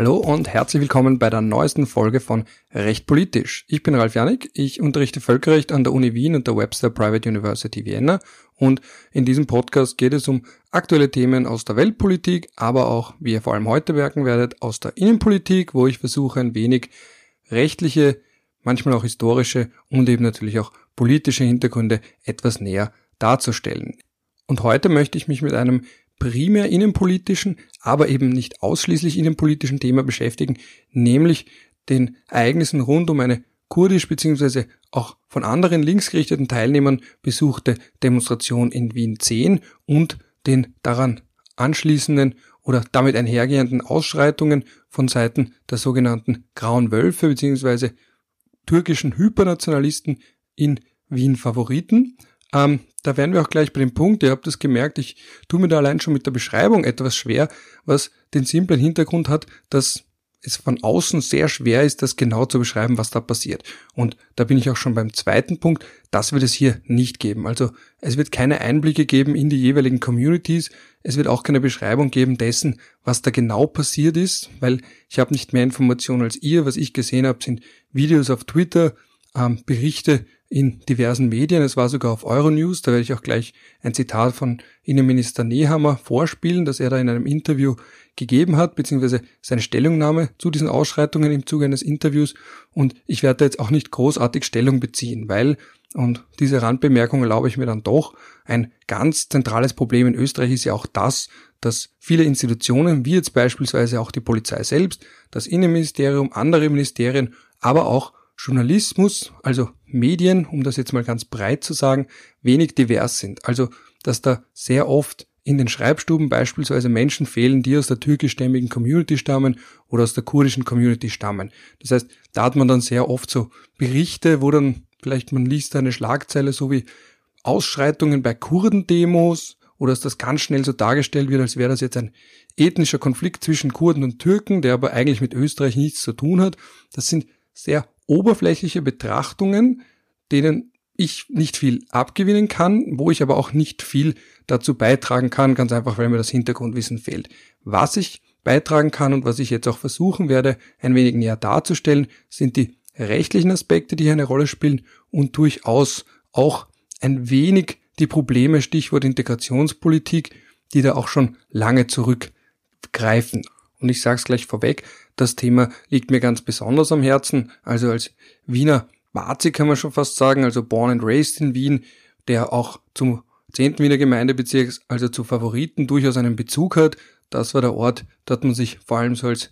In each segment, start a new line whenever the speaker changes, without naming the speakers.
Hallo und herzlich willkommen bei der neuesten Folge von Recht politisch. Ich bin Ralf Janik, ich unterrichte Völkerrecht an der Uni Wien und der Webster Private University Vienna und in diesem Podcast geht es um aktuelle Themen aus der Weltpolitik, aber auch, wie ihr vor allem heute merken werdet, aus der Innenpolitik, wo ich versuche ein wenig rechtliche, manchmal auch historische und eben natürlich auch politische Hintergründe etwas näher darzustellen. Und heute möchte ich mich mit einem primär innenpolitischen, aber eben nicht ausschließlich innenpolitischen Thema beschäftigen, nämlich den Ereignissen rund um eine kurdisch bzw. auch von anderen linksgerichteten Teilnehmern besuchte Demonstration in Wien 10 und den daran anschließenden oder damit einhergehenden Ausschreitungen von Seiten der sogenannten Grauen Wölfe bzw. türkischen Hypernationalisten in Wien Favoriten. Ähm, da wären wir auch gleich bei dem Punkt, ihr habt es gemerkt, ich tue mir da allein schon mit der Beschreibung etwas schwer, was den simplen Hintergrund hat, dass es von außen sehr schwer ist, das genau zu beschreiben, was da passiert. Und da bin ich auch schon beim zweiten Punkt, das wird es hier nicht geben. Also es wird keine Einblicke geben in die jeweiligen Communities, es wird auch keine Beschreibung geben dessen, was da genau passiert ist, weil ich habe nicht mehr Informationen als ihr. Was ich gesehen habe, sind Videos auf Twitter, ähm, Berichte in diversen Medien. Es war sogar auf Euronews. Da werde ich auch gleich ein Zitat von Innenminister Nehammer vorspielen, das er da in einem Interview gegeben hat, beziehungsweise seine Stellungnahme zu diesen Ausschreitungen im Zuge eines Interviews. Und ich werde da jetzt auch nicht großartig Stellung beziehen, weil, und diese Randbemerkung erlaube ich mir dann doch, ein ganz zentrales Problem in Österreich ist ja auch das, dass viele Institutionen, wie jetzt beispielsweise auch die Polizei selbst, das Innenministerium, andere Ministerien, aber auch Journalismus, also Medien, um das jetzt mal ganz breit zu sagen, wenig divers sind. Also, dass da sehr oft in den Schreibstuben beispielsweise Menschen fehlen, die aus der türkischstämmigen Community stammen oder aus der kurdischen Community stammen. Das heißt, da hat man dann sehr oft so Berichte, wo dann vielleicht man liest eine Schlagzeile so wie Ausschreitungen bei Kurdendemos oder dass das ganz schnell so dargestellt wird, als wäre das jetzt ein ethnischer Konflikt zwischen Kurden und Türken, der aber eigentlich mit Österreich nichts zu tun hat. Das sind sehr oberflächliche Betrachtungen, denen ich nicht viel abgewinnen kann, wo ich aber auch nicht viel dazu beitragen kann, ganz einfach, weil mir das Hintergrundwissen fehlt. Was ich beitragen kann und was ich jetzt auch versuchen werde, ein wenig näher darzustellen, sind die rechtlichen Aspekte, die hier eine Rolle spielen und durchaus auch ein wenig die Probleme, Stichwort Integrationspolitik, die da auch schon lange zurückgreifen. Und ich sage es gleich vorweg, das Thema liegt mir ganz besonders am Herzen. Also als Wiener Bazi kann man schon fast sagen, also born and raised in Wien, der auch zum 10. Wiener Gemeindebezirk, also zu Favoriten durchaus einen Bezug hat. Das war der Ort, dort man sich vor allem so als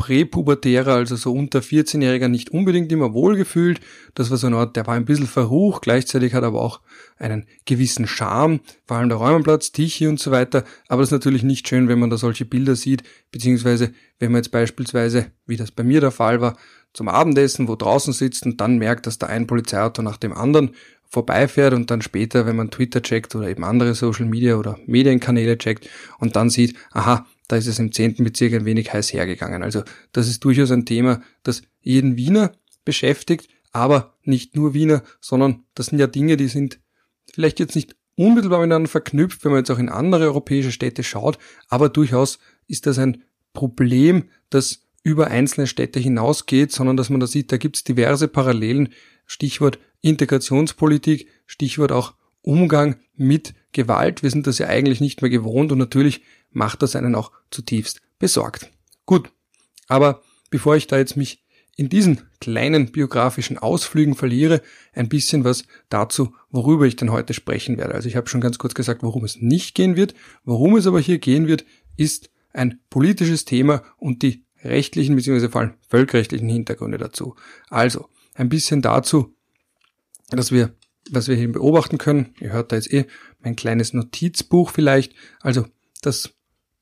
Präpubertärer, also so unter 14-Jähriger, nicht unbedingt immer wohlgefühlt. Das war so ein Ort, der war ein bisschen verrucht, gleichzeitig hat aber auch einen gewissen Charme, vor allem der Räumenplatz, Tichy und so weiter. Aber das ist natürlich nicht schön, wenn man da solche Bilder sieht, beziehungsweise wenn man jetzt beispielsweise, wie das bei mir der Fall war, zum Abendessen, wo draußen sitzt und dann merkt, dass da ein Polizeiauto nach dem anderen vorbeifährt und dann später, wenn man Twitter checkt oder eben andere Social Media oder Medienkanäle checkt und dann sieht, aha, da ist es im zehnten Bezirk ein wenig heiß hergegangen. Also das ist durchaus ein Thema, das jeden Wiener beschäftigt, aber nicht nur Wiener, sondern das sind ja Dinge, die sind vielleicht jetzt nicht unmittelbar miteinander verknüpft, wenn man jetzt auch in andere europäische Städte schaut, aber durchaus ist das ein Problem, das über einzelne Städte hinausgeht, sondern dass man da sieht, da gibt es diverse Parallelen, Stichwort Integrationspolitik, Stichwort auch Umgang mit Gewalt. Wir sind das ja eigentlich nicht mehr gewohnt und natürlich macht das einen auch zutiefst besorgt. Gut, aber bevor ich da jetzt mich in diesen kleinen biografischen Ausflügen verliere, ein bisschen was dazu, worüber ich denn heute sprechen werde. Also ich habe schon ganz kurz gesagt, worum es nicht gehen wird. Worum es aber hier gehen wird, ist ein politisches Thema und die rechtlichen bzw. vor allem völkerrechtlichen Hintergründe dazu. Also ein bisschen dazu, dass wir, was wir hier beobachten können. Ihr hört da jetzt eh mein kleines Notizbuch vielleicht. Also das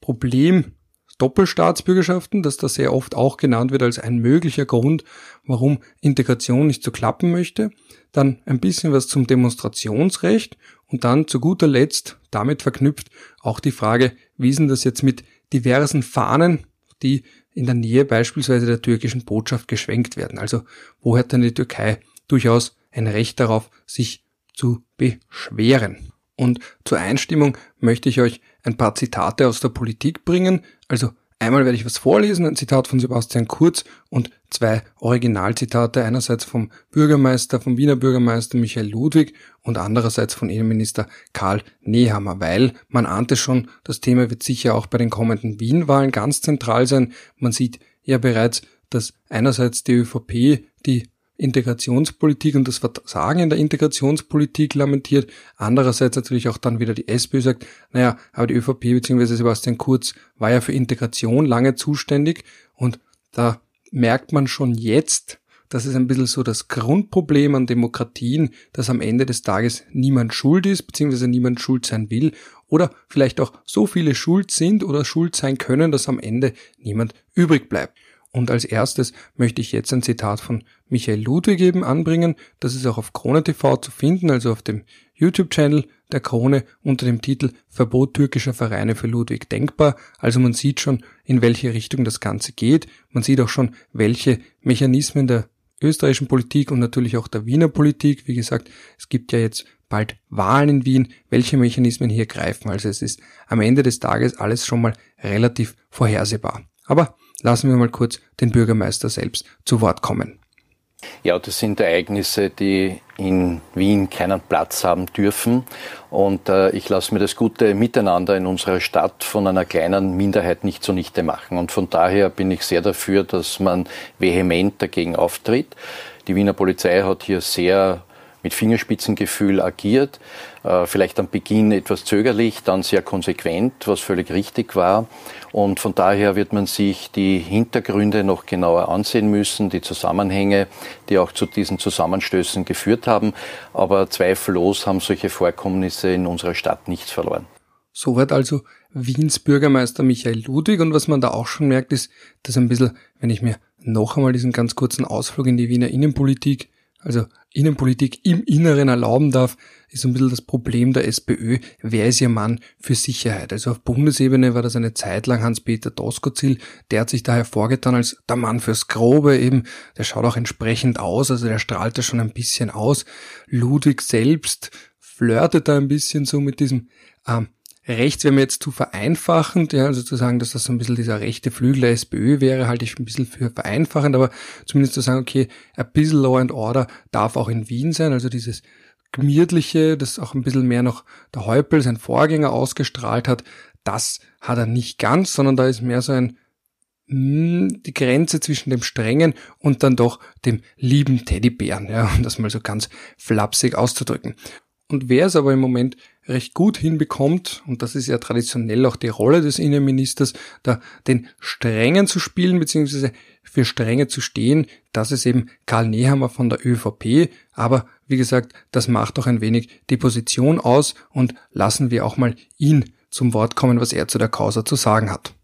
Problem Doppelstaatsbürgerschaften, dass das sehr oft auch genannt wird als ein möglicher Grund, warum Integration nicht so klappen möchte. Dann ein bisschen was zum Demonstrationsrecht und dann zu guter Letzt damit verknüpft auch die Frage, wie denn das jetzt mit diversen Fahnen, die in der Nähe beispielsweise der türkischen Botschaft geschwenkt werden. Also wo hat denn die Türkei durchaus ein Recht darauf, sich zu beschweren? Und zur Einstimmung möchte ich euch ein paar Zitate aus der Politik bringen, also Einmal werde ich was vorlesen, ein Zitat von Sebastian Kurz und zwei Originalzitate, einerseits vom Bürgermeister, vom Wiener Bürgermeister Michael Ludwig und andererseits von Innenminister Karl Nehammer, weil man ahnte schon, das Thema wird sicher auch bei den kommenden Wien-Wahlen ganz zentral sein. Man sieht ja bereits, dass einerseits die ÖVP die Integrationspolitik und das Versagen in der Integrationspolitik lamentiert. Andererseits natürlich auch dann wieder die SPÖ sagt, naja, aber die ÖVP bzw. Sebastian Kurz war ja für Integration lange zuständig und da merkt man schon jetzt, das ist ein bisschen so das Grundproblem an Demokratien, dass am Ende des Tages niemand schuld ist, beziehungsweise niemand schuld sein will, oder vielleicht auch so viele schuld sind oder schuld sein können, dass am Ende niemand übrig bleibt. Und als erstes möchte ich jetzt ein Zitat von Michael Ludwig eben anbringen. Das ist auch auf Krone TV zu finden, also auf dem YouTube-Channel der Krone unter dem Titel Verbot türkischer Vereine für Ludwig denkbar. Also man sieht schon, in welche Richtung das Ganze geht. Man sieht auch schon, welche Mechanismen der österreichischen Politik und natürlich auch der Wiener Politik, wie gesagt, es gibt ja jetzt bald Wahlen in Wien, welche Mechanismen hier greifen. Also es ist am Ende des Tages alles schon mal relativ vorhersehbar. Aber lassen wir mal kurz den Bürgermeister selbst zu Wort kommen.
Ja, das sind Ereignisse, die in Wien keinen Platz haben dürfen. Und äh, ich lasse mir das gute Miteinander in unserer Stadt von einer kleinen Minderheit nicht zunichte machen. Und von daher bin ich sehr dafür, dass man vehement dagegen auftritt. Die Wiener Polizei hat hier sehr mit Fingerspitzengefühl agiert, äh, vielleicht am Beginn etwas zögerlich, dann sehr konsequent, was völlig richtig war. Und von daher wird man sich die Hintergründe noch genauer ansehen müssen, die Zusammenhänge, die auch zu diesen Zusammenstößen geführt haben. Aber zweifellos haben solche Vorkommnisse in unserer Stadt nichts verloren.
Soweit also Wiens Bürgermeister Michael Ludwig. Und was man da auch schon merkt, ist, dass ein bisschen, wenn ich mir noch einmal diesen ganz kurzen Ausflug in die Wiener Innenpolitik also Innenpolitik im Inneren erlauben darf, ist ein bisschen das Problem der SPÖ. Wer ist ihr Mann für Sicherheit? Also auf Bundesebene war das eine Zeit lang Hans-Peter Doskozil. Der hat sich da hervorgetan als der Mann fürs Grobe eben. Der schaut auch entsprechend aus, also der strahlt da schon ein bisschen aus. Ludwig selbst flirtet da ein bisschen so mit diesem ähm, Rechts wäre mir jetzt zu vereinfachend, ja, also zu sagen, dass das so ein bisschen dieser rechte Flügel der SPÖ wäre, halte ich ein bisschen für vereinfachend, aber zumindest zu sagen, okay, ein bisschen Law and Order darf auch in Wien sein, also dieses gemütliche, das auch ein bisschen mehr noch der Häupl, sein Vorgänger ausgestrahlt hat, das hat er nicht ganz, sondern da ist mehr so ein hm, die Grenze zwischen dem strengen und dann doch dem lieben Teddybären, ja, um das mal so ganz flapsig auszudrücken. Und wer es aber im Moment recht gut hinbekommt, und das ist ja traditionell auch die Rolle des Innenministers, da den Strengen zu spielen, beziehungsweise für Strenge zu stehen, das ist eben Karl Nehammer von der ÖVP, aber wie gesagt, das macht doch ein wenig die Position aus und lassen wir auch mal ihn zum Wort kommen, was er zu der Causa zu sagen hat.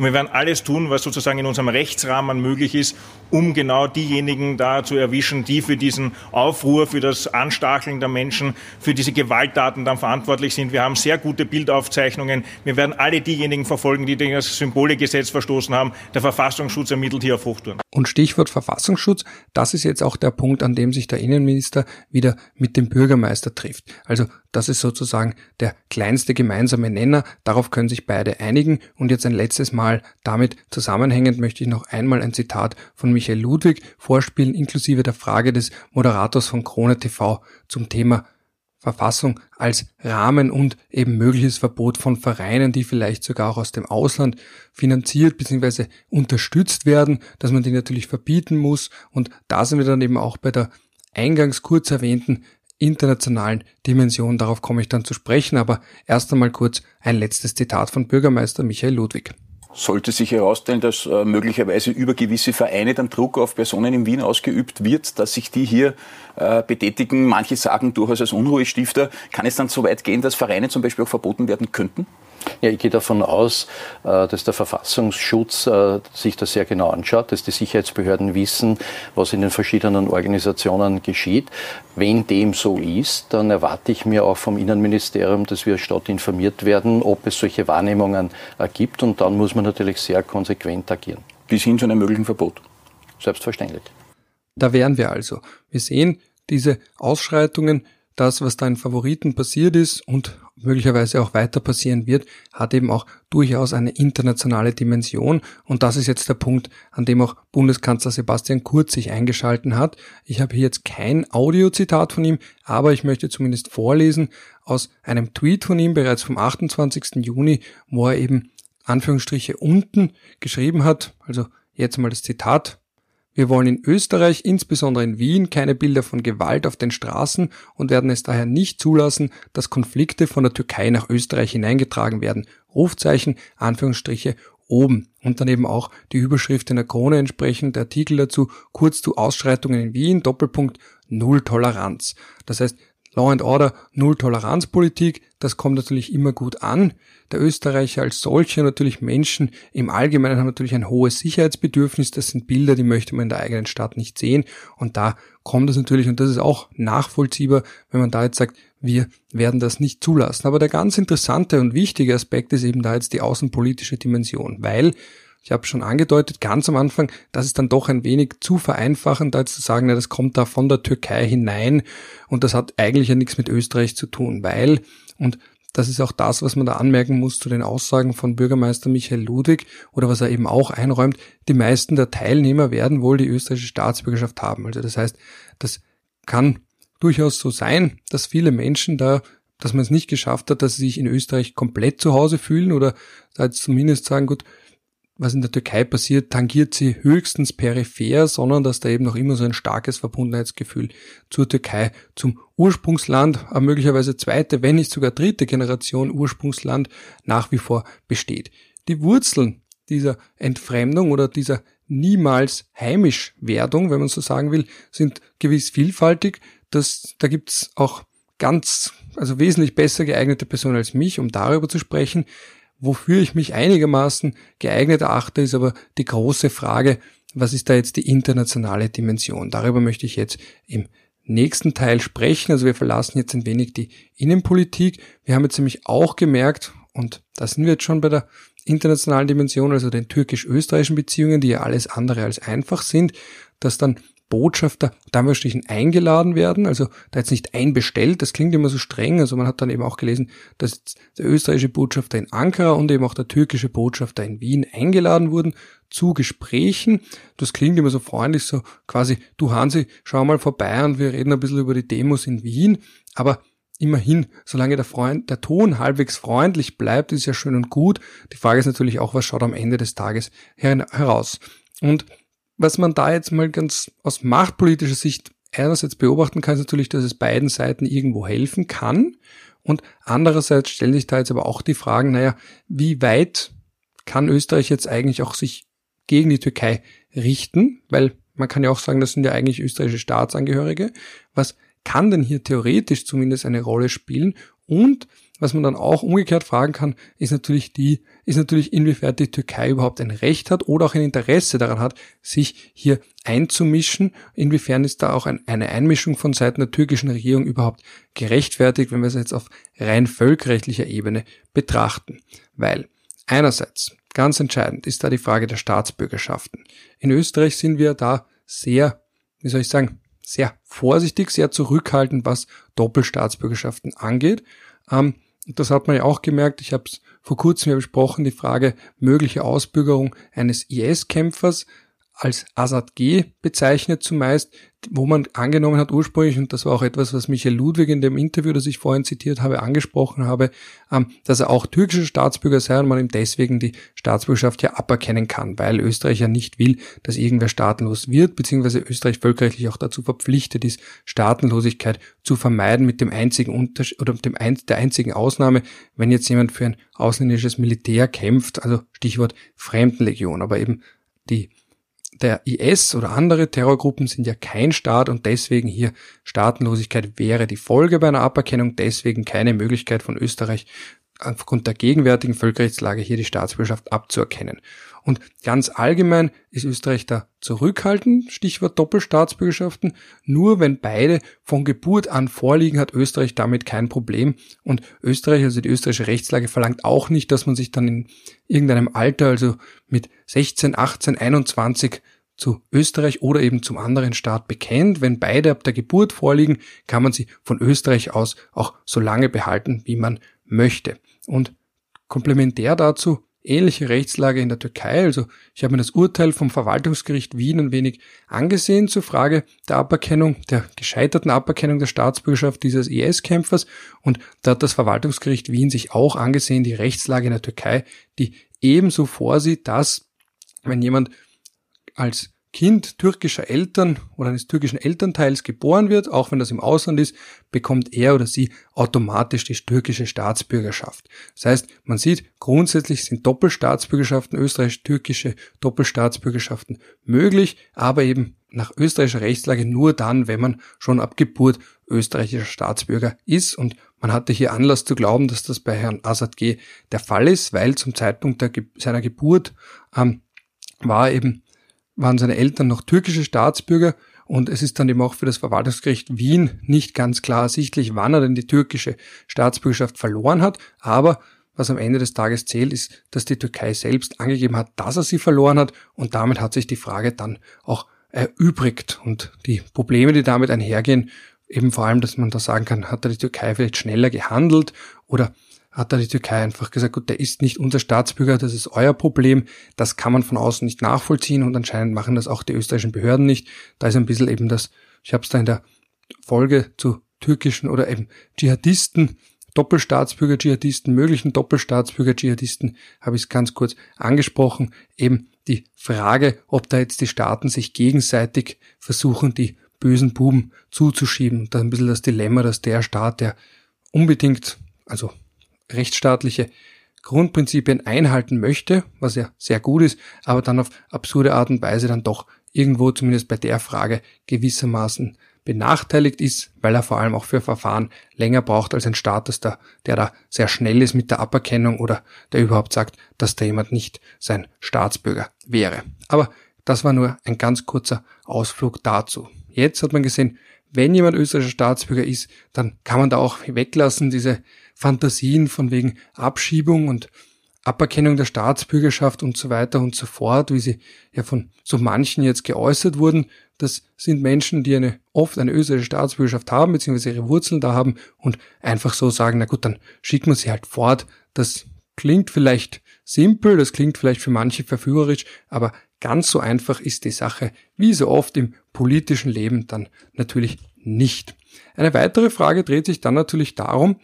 Und wir werden alles tun, was sozusagen in unserem Rechtsrahmen möglich ist, um genau diejenigen da zu erwischen, die für diesen Aufruhr, für das Anstacheln der Menschen, für diese Gewalttaten dann verantwortlich sind. Wir haben sehr gute Bildaufzeichnungen. Wir werden alle diejenigen verfolgen, die das Symbolegesetz verstoßen haben. Der Verfassungsschutz ermittelt hier auf Hochtouren.
Und Stichwort Verfassungsschutz, das ist jetzt auch der Punkt, an dem sich der Innenminister wieder mit dem Bürgermeister trifft. Also das ist sozusagen der kleinste gemeinsame Nenner. Darauf können sich beide einigen. Und jetzt ein letztes Mal damit zusammenhängend möchte ich noch einmal ein Zitat von Michael Ludwig vorspielen, inklusive der Frage des Moderators von Krone TV zum Thema Verfassung als Rahmen und eben mögliches Verbot von Vereinen, die vielleicht sogar auch aus dem Ausland finanziert bzw. unterstützt werden, dass man die natürlich verbieten muss. Und da sind wir dann eben auch bei der eingangs kurz erwähnten internationalen Dimension. Darauf komme ich dann zu sprechen, aber erst einmal kurz ein letztes Zitat von Bürgermeister Michael Ludwig.
Sollte sich herausstellen, dass äh, möglicherweise über gewisse Vereine dann Druck auf Personen in Wien ausgeübt wird, dass sich die hier äh, betätigen, manche sagen durchaus als Unruhestifter, kann es dann so weit gehen, dass Vereine zum Beispiel auch verboten werden könnten?
Ja, ich gehe davon aus, äh, dass der Verfassungsschutz äh, sich das sehr genau anschaut, dass die Sicherheitsbehörden wissen, was in den verschiedenen Organisationen geschieht. Wenn dem so ist, dann erwarte ich mir auch vom Innenministerium, dass wir Stadt informiert werden, ob es solche Wahrnehmungen äh, gibt. Und dann muss man natürlich sehr konsequent agieren.
Bis hin zu einem möglichen Verbot.
Selbstverständlich.
Da wären wir also. Wir sehen diese Ausschreitungen, das, was da in Favoriten passiert ist und möglicherweise auch weiter passieren wird, hat eben auch durchaus eine internationale Dimension. Und das ist jetzt der Punkt, an dem auch Bundeskanzler Sebastian Kurz sich eingeschalten hat. Ich habe hier jetzt kein Audiozitat von ihm, aber ich möchte zumindest vorlesen aus einem Tweet von ihm bereits vom 28. Juni, wo er eben Anführungsstriche unten geschrieben hat, also jetzt mal das Zitat, wir wollen in Österreich, insbesondere in Wien, keine Bilder von Gewalt auf den Straßen und werden es daher nicht zulassen, dass Konflikte von der Türkei nach Österreich hineingetragen werden. Rufzeichen, Anführungsstriche, oben. Und dann eben auch die Überschrift in der Krone entsprechend, der Artikel dazu, kurz zu Ausschreitungen in Wien, Doppelpunkt, Null Toleranz. Das heißt, Law and Order, Null Toleranzpolitik, das kommt natürlich immer gut an. Der Österreicher als solcher, natürlich Menschen im Allgemeinen haben natürlich ein hohes Sicherheitsbedürfnis. Das sind Bilder, die möchte man in der eigenen Stadt nicht sehen. Und da kommt es natürlich, und das ist auch nachvollziehbar, wenn man da jetzt sagt, wir werden das nicht zulassen. Aber der ganz interessante und wichtige Aspekt ist eben da jetzt die außenpolitische Dimension, weil ich habe schon angedeutet, ganz am Anfang, das ist dann doch ein wenig zu vereinfachend, als zu sagen, na, das kommt da von der Türkei hinein und das hat eigentlich ja nichts mit Österreich zu tun, weil, und das ist auch das, was man da anmerken muss zu den Aussagen von Bürgermeister Michael Ludwig oder was er eben auch einräumt, die meisten der Teilnehmer werden wohl die österreichische Staatsbürgerschaft haben. Also das heißt, das kann durchaus so sein, dass viele Menschen da dass man es nicht geschafft hat, dass sie sich in Österreich komplett zu Hause fühlen oder da jetzt zumindest sagen, gut, was in der Türkei passiert, tangiert sie höchstens peripher, sondern dass da eben noch immer so ein starkes Verbundenheitsgefühl zur Türkei, zum Ursprungsland, aber möglicherweise zweite, wenn nicht sogar dritte Generation Ursprungsland nach wie vor besteht. Die Wurzeln dieser Entfremdung oder dieser niemals Heimischwerdung, wenn man so sagen will, sind gewiss vielfältig. Das, da gibt's auch ganz, also wesentlich besser geeignete Personen als mich, um darüber zu sprechen. Wofür ich mich einigermaßen geeignet erachte, ist aber die große Frage, was ist da jetzt die internationale Dimension? Darüber möchte ich jetzt im nächsten Teil sprechen. Also wir verlassen jetzt ein wenig die Innenpolitik. Wir haben jetzt nämlich auch gemerkt, und da sind wir jetzt schon bei der internationalen Dimension, also den türkisch-österreichischen Beziehungen, die ja alles andere als einfach sind, dass dann Botschafter Anführungsstrichen eingeladen werden, also da jetzt nicht einbestellt, das klingt immer so streng, also man hat dann eben auch gelesen, dass der österreichische Botschafter in Ankara und eben auch der türkische Botschafter in Wien eingeladen wurden zu Gesprächen. Das klingt immer so freundlich, so quasi, du Hansi, schau mal vorbei und wir reden ein bisschen über die Demos in Wien, aber immerhin, solange der Freund, der Ton halbwegs freundlich bleibt, ist ja schön und gut. Die Frage ist natürlich auch, was schaut am Ende des Tages heraus? Und was man da jetzt mal ganz aus machtpolitischer Sicht einerseits beobachten kann, ist natürlich, dass es beiden Seiten irgendwo helfen kann. Und andererseits stellen sich da jetzt aber auch die Fragen, naja, wie weit kann Österreich jetzt eigentlich auch sich gegen die Türkei richten? Weil man kann ja auch sagen, das sind ja eigentlich österreichische Staatsangehörige. Was kann denn hier theoretisch zumindest eine Rolle spielen? Und was man dann auch umgekehrt fragen kann, ist natürlich die, ist natürlich inwiefern die Türkei überhaupt ein Recht hat oder auch ein Interesse daran hat, sich hier einzumischen. Inwiefern ist da auch ein, eine Einmischung von Seiten der türkischen Regierung überhaupt gerechtfertigt, wenn wir es jetzt auf rein völkerrechtlicher Ebene betrachten. Weil einerseits, ganz entscheidend, ist da die Frage der Staatsbürgerschaften. In Österreich sind wir da sehr, wie soll ich sagen, sehr vorsichtig, sehr zurückhaltend, was Doppelstaatsbürgerschaften angeht. Ähm, das hat man ja auch gemerkt, ich habe es vor kurzem ja besprochen, die Frage mögliche Ausbürgerung eines IS-Kämpfers als Assad G bezeichnet zumeist, wo man angenommen hat ursprünglich, und das war auch etwas, was Michael Ludwig in dem Interview, das ich vorhin zitiert habe, angesprochen habe, ähm, dass er auch türkischer Staatsbürger sei und man ihm deswegen die Staatsbürgerschaft ja aberkennen kann, weil Österreich ja nicht will, dass irgendwer staatenlos wird, beziehungsweise Österreich völkerrechtlich auch dazu verpflichtet ist, Staatenlosigkeit zu vermeiden mit dem einzigen Unterschied oder mit dem ein, der einzigen Ausnahme, wenn jetzt jemand für ein ausländisches Militär kämpft, also Stichwort Fremdenlegion, aber eben die der IS oder andere Terrorgruppen sind ja kein Staat und deswegen hier Staatenlosigkeit wäre die Folge bei einer Aberkennung, deswegen keine Möglichkeit von Österreich aufgrund der gegenwärtigen Völkerrechtslage hier die Staatsbürgerschaft abzuerkennen. Und ganz allgemein ist Österreich da zurückhaltend, Stichwort Doppelstaatsbürgerschaften. Nur wenn beide von Geburt an vorliegen, hat Österreich damit kein Problem. Und Österreich, also die österreichische Rechtslage, verlangt auch nicht, dass man sich dann in irgendeinem Alter, also mit 16, 18, 21 zu Österreich oder eben zum anderen Staat bekennt. Wenn beide ab der Geburt vorliegen, kann man sie von Österreich aus auch so lange behalten, wie man möchte. Und komplementär dazu ähnliche Rechtslage in der Türkei. Also ich habe mir das Urteil vom Verwaltungsgericht Wien ein wenig angesehen zur Frage der Aberkennung, der gescheiterten Aberkennung der Staatsbürgerschaft dieses IS-Kämpfers. Und da hat das Verwaltungsgericht Wien sich auch angesehen, die Rechtslage in der Türkei, die ebenso vorsieht, dass wenn jemand als Kind türkischer Eltern oder eines türkischen Elternteils geboren wird, auch wenn das im Ausland ist, bekommt er oder sie automatisch die türkische Staatsbürgerschaft. Das heißt, man sieht, grundsätzlich sind Doppelstaatsbürgerschaften, österreichisch-türkische Doppelstaatsbürgerschaften möglich, aber eben nach österreichischer Rechtslage nur dann, wenn man schon ab Geburt österreichischer Staatsbürger ist. Und man hatte hier Anlass zu glauben, dass das bei Herrn Assad G. der Fall ist, weil zum Zeitpunkt Ge seiner Geburt ähm, war eben waren seine Eltern noch türkische Staatsbürger und es ist dann eben auch für das Verwaltungsgericht Wien nicht ganz klar ersichtlich, wann er denn die türkische Staatsbürgerschaft verloren hat, aber was am Ende des Tages zählt, ist, dass die Türkei selbst angegeben hat, dass er sie verloren hat und damit hat sich die Frage dann auch erübrigt. Und die Probleme, die damit einhergehen, eben vor allem, dass man da sagen kann, hat er die Türkei vielleicht schneller gehandelt oder hat da die Türkei einfach gesagt, gut, der ist nicht unser Staatsbürger, das ist euer Problem, das kann man von außen nicht nachvollziehen und anscheinend machen das auch die österreichischen Behörden nicht. Da ist ein bisschen eben das, ich habe es da in der Folge zu türkischen oder eben Dschihadisten, Doppelstaatsbürger, Dschihadisten, möglichen Doppelstaatsbürger, Dschihadisten, habe ich es ganz kurz angesprochen, eben die Frage, ob da jetzt die Staaten sich gegenseitig versuchen, die bösen Buben zuzuschieben. Da ein bisschen das Dilemma, dass der Staat, der unbedingt, also rechtsstaatliche Grundprinzipien einhalten möchte, was ja sehr gut ist, aber dann auf absurde Art und Weise dann doch irgendwo zumindest bei der Frage gewissermaßen benachteiligt ist, weil er vor allem auch für Verfahren länger braucht als ein Staat, dass der, der da sehr schnell ist mit der Aberkennung oder der überhaupt sagt, dass da jemand nicht sein Staatsbürger wäre. Aber das war nur ein ganz kurzer Ausflug dazu. Jetzt hat man gesehen, wenn jemand österreichischer Staatsbürger ist, dann kann man da auch weglassen, diese Fantasien von wegen Abschiebung und Aberkennung der Staatsbürgerschaft und so weiter und so fort, wie sie ja von so manchen jetzt geäußert wurden. Das sind Menschen, die eine oft eine österreichische Staatsbürgerschaft haben, beziehungsweise ihre Wurzeln da haben und einfach so sagen, na gut, dann schicken wir sie halt fort. Das klingt vielleicht simpel, das klingt vielleicht für manche verführerisch, aber ganz so einfach ist die Sache, wie so oft im politischen Leben dann natürlich nicht. Eine weitere Frage dreht sich dann natürlich darum,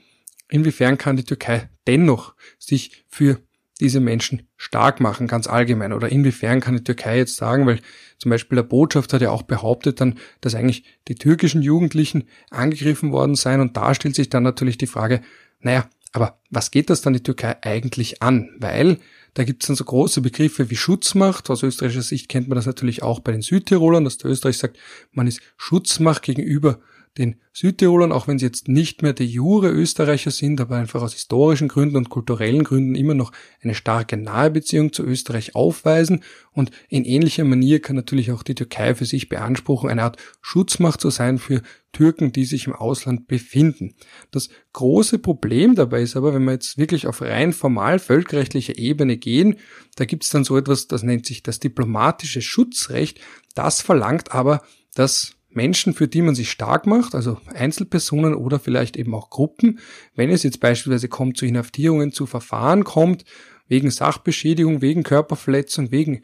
inwiefern kann die Türkei dennoch sich für diese Menschen stark machen, ganz allgemein? Oder inwiefern kann die Türkei jetzt sagen, weil zum Beispiel der Botschafter hat ja auch behauptet dann, dass eigentlich die türkischen Jugendlichen angegriffen worden seien und da stellt sich dann natürlich die Frage, naja, aber was geht das dann die Türkei eigentlich an? Weil da gibt es dann so große Begriffe wie Schutzmacht. Aus österreichischer Sicht kennt man das natürlich auch bei den Südtirolern, dass der Österreich sagt, man ist Schutzmacht gegenüber den Südtirolern, auch wenn sie jetzt nicht mehr de jure Österreicher sind, aber einfach aus historischen Gründen und kulturellen Gründen immer noch eine starke nahe Beziehung zu Österreich aufweisen. Und in ähnlicher Manier kann natürlich auch die Türkei für sich beanspruchen, eine Art Schutzmacht zu sein für Türken, die sich im Ausland befinden. Das große Problem dabei ist aber, wenn wir jetzt wirklich auf rein formal völkerrechtlicher Ebene gehen, da gibt es dann so etwas, das nennt sich das diplomatische Schutzrecht. Das verlangt aber, dass Menschen, für die man sich stark macht, also Einzelpersonen oder vielleicht eben auch Gruppen, wenn es jetzt beispielsweise kommt zu Inhaftierungen, zu Verfahren kommt, wegen Sachbeschädigung, wegen Körperverletzung, wegen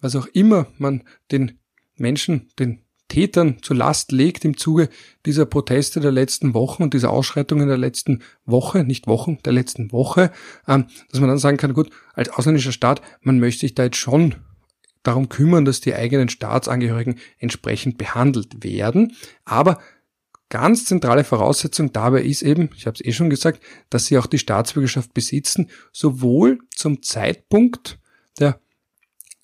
was auch immer man den Menschen, den Tätern zur Last legt im Zuge dieser Proteste der letzten Wochen und dieser Ausschreitungen der letzten Woche, nicht Wochen, der letzten Woche, ähm, dass man dann sagen kann, gut, als ausländischer Staat, man möchte sich da jetzt schon darum kümmern, dass die eigenen Staatsangehörigen entsprechend behandelt werden. Aber ganz zentrale Voraussetzung dabei ist eben, ich habe es eh schon gesagt, dass sie auch die Staatsbürgerschaft besitzen, sowohl zum Zeitpunkt der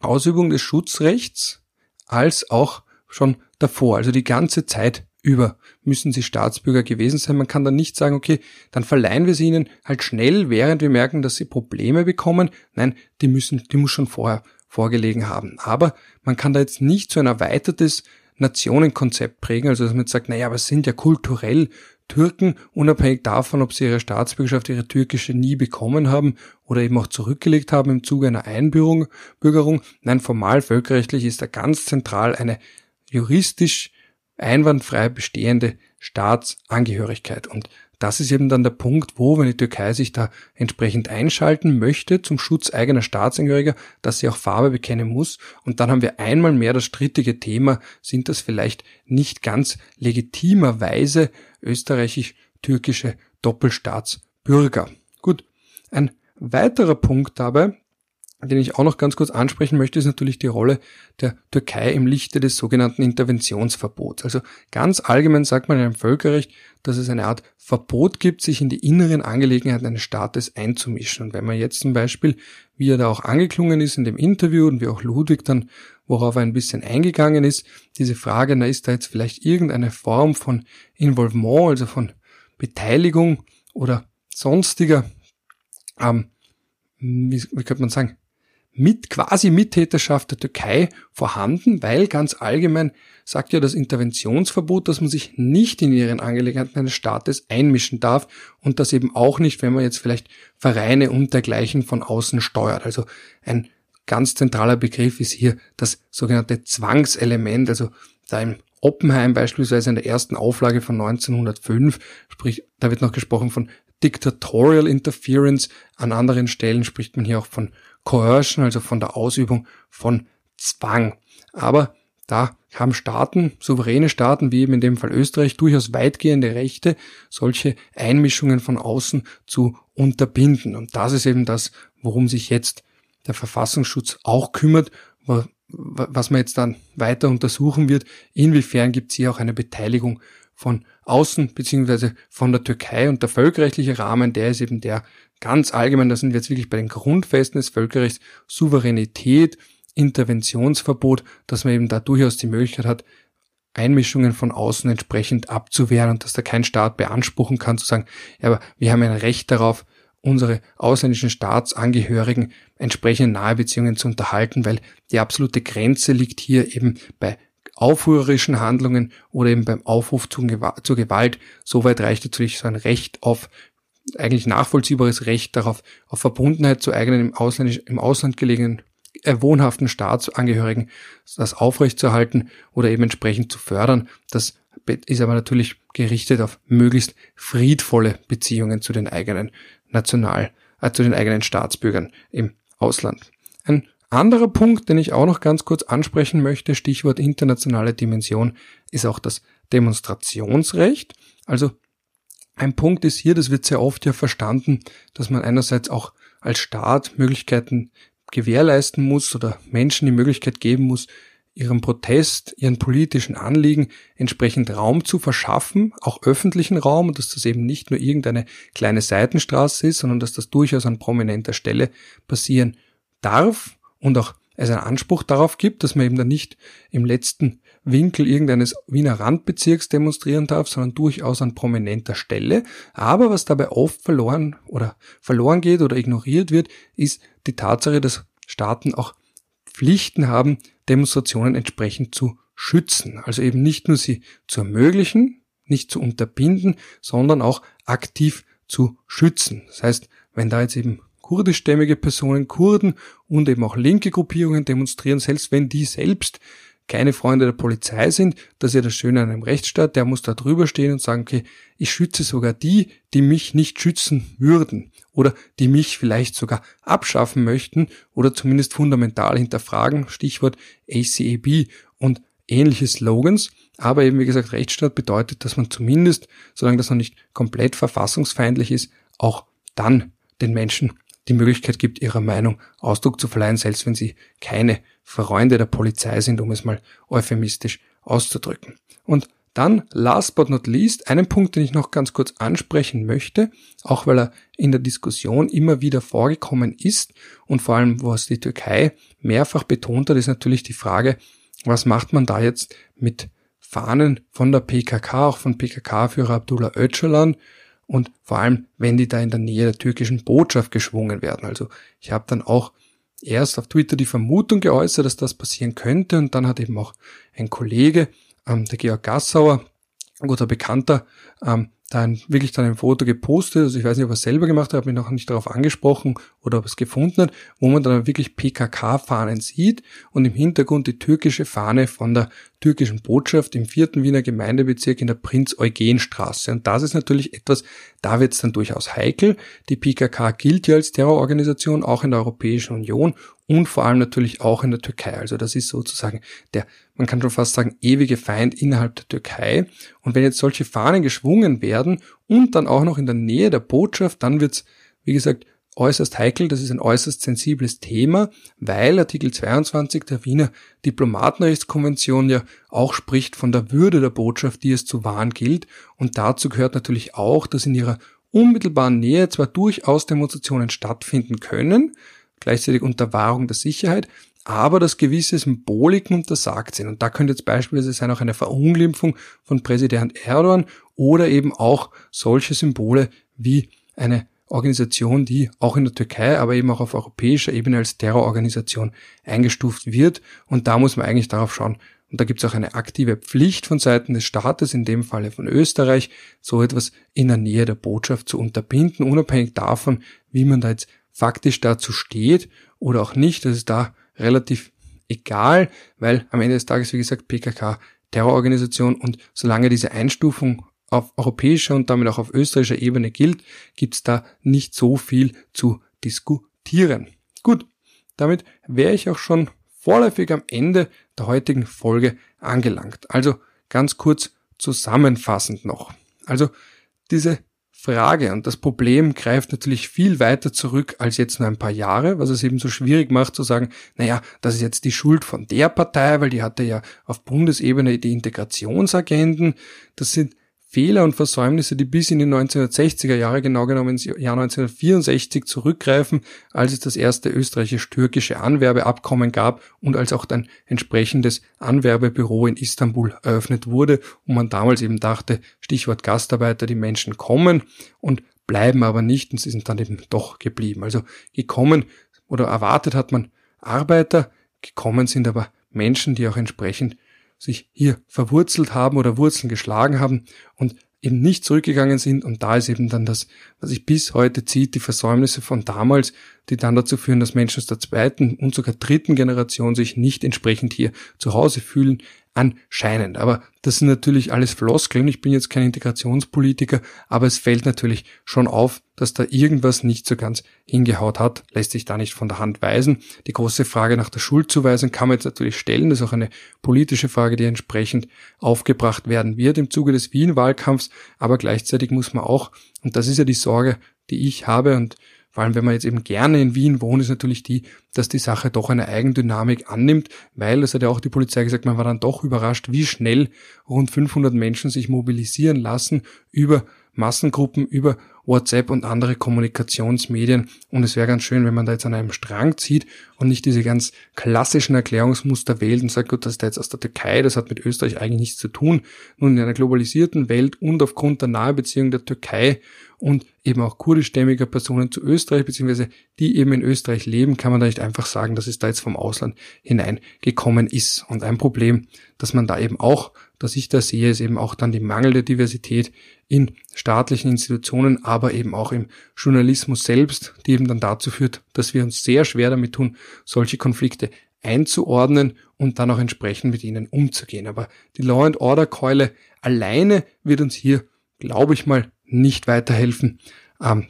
Ausübung des Schutzrechts als auch schon davor, also die ganze Zeit über müssen sie Staatsbürger gewesen sein. Man kann dann nicht sagen, okay, dann verleihen wir sie ihnen halt schnell, während wir merken, dass sie Probleme bekommen. Nein, die müssen, die muss schon vorher vorgelegen haben. Aber man kann da jetzt nicht so ein erweitertes Nationenkonzept prägen, also dass man jetzt sagt, naja, aber es sind ja kulturell Türken, unabhängig davon, ob sie ihre Staatsbürgerschaft, ihre türkische nie bekommen haben oder eben auch zurückgelegt haben im Zuge einer Einbürgerung. Nein, formal völkerrechtlich ist da ganz zentral eine juristisch einwandfrei bestehende Staatsangehörigkeit. Und das ist eben dann der Punkt, wo, wenn die Türkei sich da entsprechend einschalten möchte zum Schutz eigener Staatsangehöriger, dass sie auch Farbe bekennen muss. Und dann haben wir einmal mehr das strittige Thema, sind das vielleicht nicht ganz legitimerweise österreichisch-türkische Doppelstaatsbürger. Gut, ein weiterer Punkt dabei den ich auch noch ganz kurz ansprechen möchte, ist natürlich die Rolle der Türkei im Lichte des sogenannten Interventionsverbots. Also ganz allgemein sagt man in einem Völkerrecht, dass es eine Art Verbot gibt, sich in die inneren Angelegenheiten eines Staates einzumischen. Und wenn man jetzt zum Beispiel, wie er da auch angeklungen ist in dem Interview und wie auch Ludwig dann, worauf er ein bisschen eingegangen ist, diese Frage, na ist da jetzt vielleicht irgendeine Form von Involvement, also von Beteiligung oder sonstiger, ähm, wie, wie könnte man sagen, mit quasi Mittäterschaft der Türkei vorhanden, weil ganz allgemein sagt ja das Interventionsverbot, dass man sich nicht in ihren Angelegenheiten eines Staates einmischen darf und das eben auch nicht, wenn man jetzt vielleicht Vereine und dergleichen von außen steuert. Also ein ganz zentraler Begriff ist hier das sogenannte Zwangselement, also da im Oppenheim beispielsweise in der ersten Auflage von 1905, sprich, da wird noch gesprochen von Dictatorial Interference, an anderen Stellen spricht man hier auch von Coercion, also von der Ausübung von Zwang. Aber da haben Staaten, souveräne Staaten, wie eben in dem Fall Österreich, durchaus weitgehende Rechte, solche Einmischungen von außen zu unterbinden. Und das ist eben das, worum sich jetzt der Verfassungsschutz auch kümmert, was man jetzt dann weiter untersuchen wird. Inwiefern gibt es hier auch eine Beteiligung von außen beziehungsweise von der Türkei und der völkerrechtliche Rahmen, der ist eben der ganz allgemein, da sind wir jetzt wirklich bei den Grundfesten des Völkerrechts, Souveränität, Interventionsverbot, dass man eben da durchaus die Möglichkeit hat, Einmischungen von außen entsprechend abzuwehren und dass da kein Staat beanspruchen kann zu sagen, ja, aber wir haben ein Recht darauf, unsere ausländischen Staatsangehörigen entsprechende Nahebeziehungen zu unterhalten, weil die absolute Grenze liegt hier eben bei aufrührerischen Handlungen oder eben beim Aufruf zur Gewalt. Soweit reicht natürlich so ein Recht auf eigentlich nachvollziehbares Recht darauf, auf Verbundenheit zu eigenen im, Ausländisch, im Ausland gelegenen äh, wohnhaften Staatsangehörigen, das aufrechtzuerhalten oder eben entsprechend zu fördern. Das ist aber natürlich gerichtet auf möglichst friedvolle Beziehungen zu den eigenen National, äh, zu den eigenen Staatsbürgern im Ausland. Ein anderer Punkt, den ich auch noch ganz kurz ansprechen möchte, Stichwort internationale Dimension, ist auch das Demonstrationsrecht. Also ein Punkt ist hier, das wird sehr oft ja verstanden, dass man einerseits auch als Staat Möglichkeiten gewährleisten muss oder Menschen die Möglichkeit geben muss, ihrem Protest, ihren politischen Anliegen entsprechend Raum zu verschaffen, auch öffentlichen Raum, und dass das eben nicht nur irgendeine kleine Seitenstraße ist, sondern dass das durchaus an prominenter Stelle passieren darf und auch es einen Anspruch darauf gibt, dass man eben dann nicht im letzten Winkel irgendeines Wiener Randbezirks demonstrieren darf, sondern durchaus an prominenter Stelle. Aber was dabei oft verloren oder verloren geht oder ignoriert wird, ist die Tatsache, dass Staaten auch Pflichten haben, Demonstrationen entsprechend zu schützen. Also eben nicht nur sie zu ermöglichen, nicht zu unterbinden, sondern auch aktiv zu schützen. Das heißt, wenn da jetzt eben kurdischstämmige Personen, Kurden und eben auch linke Gruppierungen demonstrieren, selbst wenn die selbst keine Freunde der Polizei sind, das ist ja das Schöne an einem Rechtsstaat, der muss da drüber stehen und sagen, okay, ich schütze sogar die, die mich nicht schützen würden oder die mich vielleicht sogar abschaffen möchten oder zumindest fundamental hinterfragen, Stichwort ACAB und ähnliche Slogans. Aber eben, wie gesagt, Rechtsstaat bedeutet, dass man zumindest, solange das noch nicht komplett verfassungsfeindlich ist, auch dann den Menschen die Möglichkeit gibt, ihrer Meinung Ausdruck zu verleihen, selbst wenn sie keine Freunde der Polizei sind, um es mal euphemistisch auszudrücken. Und dann, last but not least, einen Punkt, den ich noch ganz kurz ansprechen möchte, auch weil er in der Diskussion immer wieder vorgekommen ist und vor allem, was die Türkei mehrfach betont hat, ist natürlich die Frage, was macht man da jetzt mit Fahnen von der PKK, auch von PKK-Führer Abdullah Öcalan, und vor allem, wenn die da in der Nähe der türkischen Botschaft geschwungen werden. Also ich habe dann auch erst auf Twitter die Vermutung geäußert, dass das passieren könnte und dann hat eben auch ein Kollege, ähm, der Georg Gassauer, guter Bekannter ähm, dann wirklich dann ein Foto gepostet, also ich weiß nicht, ob er es selber gemacht hat, habe mich noch nicht darauf angesprochen oder ob er es gefunden hat, wo man dann wirklich PKK-Fahnen sieht und im Hintergrund die türkische Fahne von der türkischen Botschaft im vierten Wiener Gemeindebezirk in der Prinz-Eugen-Straße. Und das ist natürlich etwas, da wird es dann durchaus heikel. Die PKK gilt ja als Terrororganisation, auch in der Europäischen Union und vor allem natürlich auch in der Türkei. Also das ist sozusagen der, man kann schon fast sagen, ewige Feind innerhalb der Türkei. Und wenn jetzt solche Fahnen geschwungen werden und dann auch noch in der Nähe der Botschaft, dann wird's, wie gesagt, äußerst heikel, das ist ein äußerst sensibles Thema, weil Artikel 22 der Wiener Diplomatenrechtskonvention ja auch spricht von der Würde der Botschaft, die es zu wahren gilt. Und dazu gehört natürlich auch, dass in ihrer unmittelbaren Nähe zwar durchaus Demonstrationen stattfinden können, gleichzeitig unter Wahrung der Sicherheit, aber dass gewisse Symboliken untersagt sind. Und da könnte jetzt beispielsweise sein auch eine Verunglimpfung von Präsident Erdogan oder eben auch solche Symbole wie eine Organisation, die auch in der Türkei, aber eben auch auf europäischer Ebene als Terrororganisation eingestuft wird. Und da muss man eigentlich darauf schauen. Und da gibt es auch eine aktive Pflicht von Seiten des Staates, in dem Falle von Österreich, so etwas in der Nähe der Botschaft zu unterbinden, unabhängig davon, wie man da jetzt faktisch dazu steht oder auch nicht. Das ist da relativ egal, weil am Ende des Tages, wie gesagt, PKK Terrororganisation und solange diese Einstufung auf europäischer und damit auch auf österreichischer Ebene gilt, gibt's da nicht so viel zu diskutieren. Gut, damit wäre ich auch schon vorläufig am Ende der heutigen Folge angelangt. Also ganz kurz zusammenfassend noch. Also diese Frage und das Problem greift natürlich viel weiter zurück als jetzt nur ein paar Jahre, was es eben so schwierig macht zu sagen, naja, das ist jetzt die Schuld von der Partei, weil die hatte ja auf Bundesebene die Integrationsagenden. Das sind Fehler und Versäumnisse, die bis in die 1960er Jahre, genau genommen ins Jahr 1964 zurückgreifen, als es das erste österreichisch-türkische Anwerbeabkommen gab und als auch ein entsprechendes Anwerbebüro in Istanbul eröffnet wurde und man damals eben dachte, Stichwort Gastarbeiter, die Menschen kommen und bleiben aber nicht und sie sind dann eben doch geblieben. Also gekommen oder erwartet hat man Arbeiter, gekommen sind aber Menschen, die auch entsprechend sich hier verwurzelt haben oder Wurzeln geschlagen haben und eben nicht zurückgegangen sind. Und da ist eben dann das, was sich bis heute zieht, die Versäumnisse von damals, die dann dazu führen, dass Menschen aus der zweiten und sogar dritten Generation sich nicht entsprechend hier zu Hause fühlen, anscheinend. Aber das sind natürlich alles Floskeln. Ich bin jetzt kein Integrationspolitiker, aber es fällt natürlich schon auf, dass da irgendwas nicht so ganz hingehaut hat, lässt sich da nicht von der Hand weisen. Die große Frage nach der Schuldzuweisung kann man jetzt natürlich stellen. Das ist auch eine politische Frage, die entsprechend aufgebracht werden wird im Zuge des Wien-Wahlkampfs. Aber gleichzeitig muss man auch, und das ist ja die Sorge, die ich habe und vor allem wenn man jetzt eben gerne in Wien wohnt, ist natürlich die, dass die Sache doch eine Eigendynamik annimmt, weil, das hat ja auch die Polizei gesagt, man war dann doch überrascht, wie schnell rund 500 Menschen sich mobilisieren lassen über Massengruppen, über WhatsApp und andere Kommunikationsmedien. Und es wäre ganz schön, wenn man da jetzt an einem Strang zieht und nicht diese ganz klassischen Erklärungsmuster wählt und sagt, gut, das ist jetzt aus der Türkei, das hat mit Österreich eigentlich nichts zu tun. Nun, in einer globalisierten Welt und aufgrund der Nahebeziehung der Türkei und eben auch kurdischstämmiger Personen zu Österreich, beziehungsweise die eben in Österreich leben, kann man da nicht einfach sagen, dass es da jetzt vom Ausland hineingekommen ist. Und ein Problem, dass man da eben auch, dass ich da sehe, ist eben auch dann die mangelnde Diversität in staatlichen Institutionen, aber eben auch im Journalismus selbst, die eben dann dazu führt, dass wir uns sehr schwer damit tun, solche Konflikte einzuordnen und dann auch entsprechend mit ihnen umzugehen. Aber die Law and Order Keule alleine wird uns hier, glaube ich mal, nicht weiterhelfen. Ähm,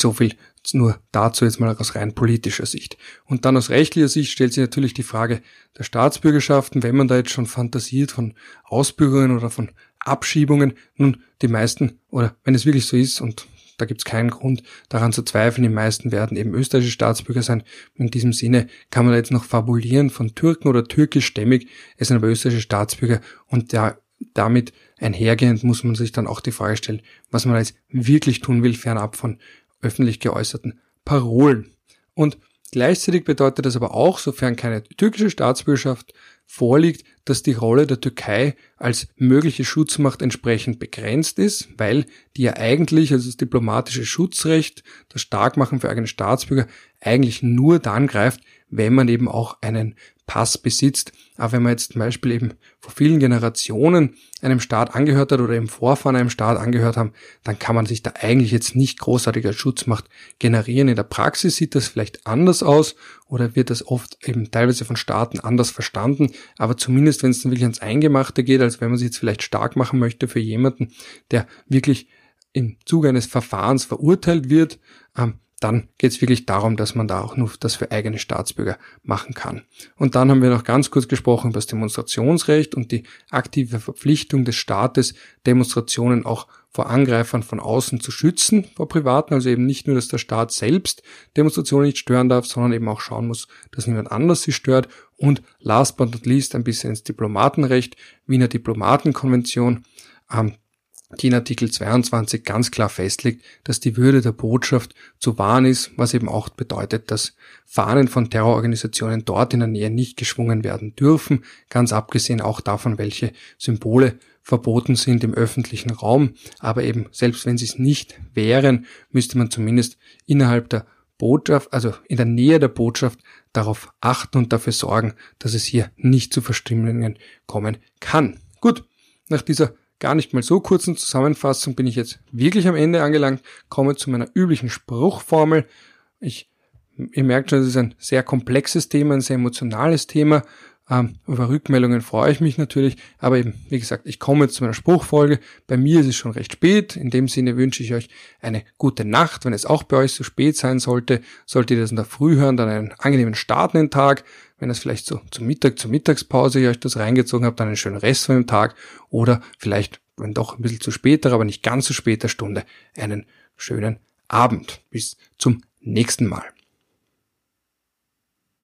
so viel nur dazu jetzt mal aus rein politischer Sicht. Und dann aus rechtlicher Sicht stellt sich natürlich die Frage der Staatsbürgerschaften, wenn man da jetzt schon fantasiert von Ausbürgerungen oder von Abschiebungen. Nun, die meisten, oder wenn es wirklich so ist, und da gibt es keinen Grund daran zu zweifeln, die meisten werden eben österreichische Staatsbürger sein. In diesem Sinne kann man da jetzt noch fabulieren von Türken oder türkischstämmig, es sind aber österreichische Staatsbürger und da, damit einhergehend muss man sich dann auch die Frage stellen, was man jetzt wirklich tun will, fernab von öffentlich geäußerten Parolen. Und gleichzeitig bedeutet das aber auch, sofern keine türkische Staatsbürgerschaft vorliegt, dass die Rolle der Türkei als mögliche Schutzmacht entsprechend begrenzt ist, weil die ja eigentlich, also das diplomatische Schutzrecht, das Starkmachen für eigene Staatsbürger, eigentlich nur dann greift, wenn man eben auch einen Pass besitzt. Aber wenn man jetzt zum Beispiel eben vor vielen Generationen einem Staat angehört hat oder im Vorfahren einem Staat angehört haben, dann kann man sich da eigentlich jetzt nicht großartiger Schutzmacht generieren. In der Praxis sieht das vielleicht anders aus oder wird das oft eben teilweise von Staaten anders verstanden. Aber zumindest, wenn es dann wirklich ans Eingemachte geht, als wenn man sich jetzt vielleicht stark machen möchte für jemanden, der wirklich im Zuge eines Verfahrens verurteilt wird, ähm, dann geht es wirklich darum, dass man da auch nur das für eigene Staatsbürger machen kann. Und dann haben wir noch ganz kurz gesprochen über das Demonstrationsrecht und die aktive Verpflichtung des Staates, Demonstrationen auch vor Angreifern von außen zu schützen, vor Privaten, also eben nicht nur, dass der Staat selbst Demonstrationen nicht stören darf, sondern eben auch schauen muss, dass niemand anders sie stört. Und last but not least ein bisschen ins Diplomatenrecht, Wiener Diplomatenkonvention. Ähm, die in Artikel 22 ganz klar festlegt, dass die Würde der Botschaft zu wahren ist, was eben auch bedeutet, dass Fahnen von Terrororganisationen dort in der Nähe nicht geschwungen werden dürfen, ganz abgesehen auch davon, welche Symbole verboten sind im öffentlichen Raum. Aber eben, selbst wenn sie es nicht wären, müsste man zumindest innerhalb der Botschaft, also in der Nähe der Botschaft, darauf achten und dafür sorgen, dass es hier nicht zu Verstimmungen kommen kann. Gut, nach dieser gar nicht mal so kurzen Zusammenfassung bin ich jetzt wirklich am Ende angelangt, komme zu meiner üblichen Spruchformel. Ich, ihr merkt schon, es ist ein sehr komplexes Thema, ein sehr emotionales Thema. Ähm, über Rückmeldungen freue ich mich natürlich, aber eben, wie gesagt, ich komme jetzt zu meiner Spruchfolge. Bei mir ist es schon recht spät. In dem Sinne wünsche ich euch eine gute Nacht. Wenn es auch bei euch so spät sein sollte, solltet ihr das in der Früh hören, dann einen angenehmen Start in den Tag. Wenn es vielleicht so zum Mittag, zur Mittagspause ihr euch das reingezogen habt, dann einen schönen Rest von dem Tag oder vielleicht, wenn doch ein bisschen zu später, aber nicht ganz zu später Stunde, einen schönen Abend. Bis zum nächsten Mal.